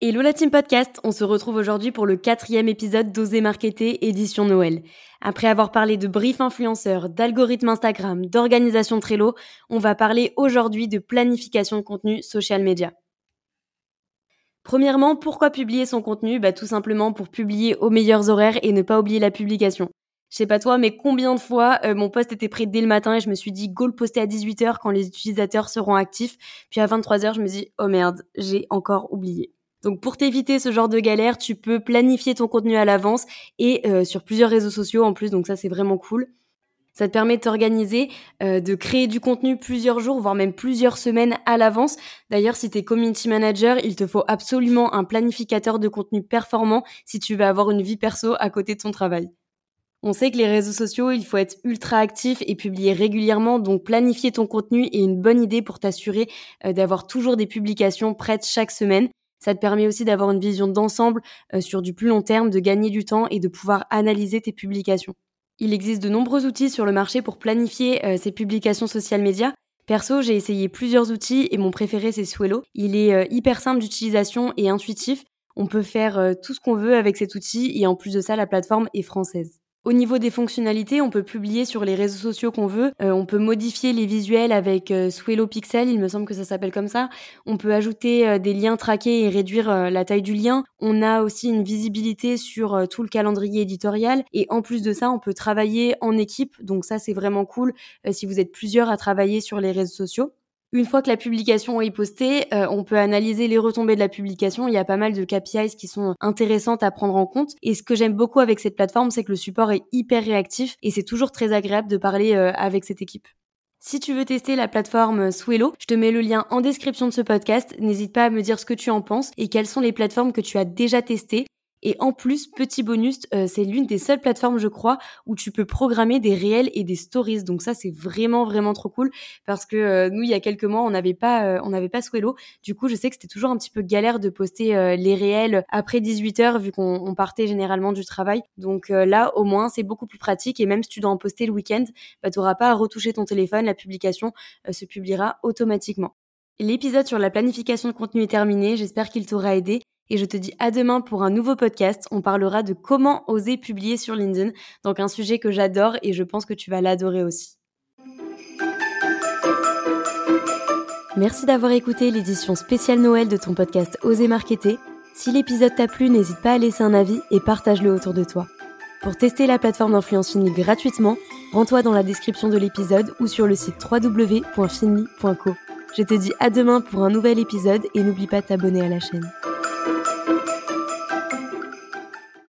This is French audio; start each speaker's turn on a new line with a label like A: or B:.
A: Hello la team podcast, on se retrouve aujourd'hui pour le quatrième épisode d'Oser Marketer édition Noël. Après avoir parlé de brief influenceur, d'algorithme Instagram, d'organisation Trello, on va parler aujourd'hui de planification de contenu social media. Premièrement, pourquoi publier son contenu? Bah tout simplement pour publier aux meilleurs horaires et ne pas oublier la publication. Je sais pas toi, mais combien de fois euh, mon poste était prêt dès le matin et je me suis dit go le poster à 18h quand les utilisateurs seront actifs. Puis à 23h, je me dis oh merde, j'ai encore oublié. Donc pour t'éviter ce genre de galère, tu peux planifier ton contenu à l'avance et euh, sur plusieurs réseaux sociaux en plus, donc ça c'est vraiment cool. Ça te permet de t'organiser, euh, de créer du contenu plusieurs jours, voire même plusieurs semaines à l'avance. D'ailleurs, si tu es community manager, il te faut absolument un planificateur de contenu performant si tu veux avoir une vie perso à côté de ton travail. On sait que les réseaux sociaux, il faut être ultra actif et publier régulièrement, donc planifier ton contenu est une bonne idée pour t'assurer euh, d'avoir toujours des publications prêtes chaque semaine. Ça te permet aussi d'avoir une vision d'ensemble euh, sur du plus long terme, de gagner du temps et de pouvoir analyser tes publications. Il existe de nombreux outils sur le marché pour planifier euh, ces publications social médias. Perso, j'ai essayé plusieurs outils et mon préféré c'est Swello. Il est euh, hyper simple d'utilisation et intuitif. On peut faire tout ce qu'on veut avec cet outil et en plus de ça, la plateforme est française. Au niveau des fonctionnalités, on peut publier sur les réseaux sociaux qu'on veut. Euh, on peut modifier les visuels avec euh, Swello Pixel, il me semble que ça s'appelle comme ça. On peut ajouter euh, des liens traqués et réduire la taille du lien. On a aussi une visibilité sur tout le calendrier éditorial. Et en plus de ça, on peut travailler en équipe. Donc ça, c'est vraiment cool si vous êtes plusieurs à travailler sur les réseaux sociaux. Une fois que la publication est postée, euh, on peut analyser les retombées de la publication. Il y a pas mal de KPIs qui sont intéressantes à prendre en compte. Et ce que j'aime beaucoup avec cette plateforme, c'est que le support est hyper réactif et c'est toujours très agréable de parler euh, avec cette équipe. Si tu veux tester la plateforme Swello, je te mets le lien en description de ce podcast. N'hésite pas à me dire ce que tu en penses et quelles sont les plateformes que tu as déjà testées et en plus, petit bonus, euh, c'est l'une des seules plateformes, je crois, où tu peux programmer des réels et des stories. Donc ça, c'est vraiment vraiment trop cool parce que euh, nous, il y a quelques mois, on n'avait pas euh, on n'avait pas Swello. Du coup, je sais que c'était toujours un petit peu galère de poster les réels après 18 heures vu qu'on partait généralement du travail. Donc là, au moins, c'est beaucoup plus pratique et même si tu dois en poster le week-end, bah, tu n'auras pas à retoucher ton téléphone. La publication se publiera automatiquement. L'épisode sur la planification de contenu est terminé. J'espère qu'il t'aura aidé et je te dis à demain pour un nouveau podcast. On parlera de comment oser publier sur LinkedIn, donc un sujet que j'adore et je pense que tu vas l'adorer aussi. Merci d'avoir écouté l'édition spéciale Noël de ton podcast Oser Marketer. Si l'épisode t'a plu, n'hésite pas à laisser un avis et partage-le autour de toi. Pour tester la plateforme d'influence Finly gratuitement, rends-toi dans la description de l'épisode ou sur le site www.finly.co. Je te dis à demain pour un nouvel épisode et n'oublie pas de t'abonner à la chaîne.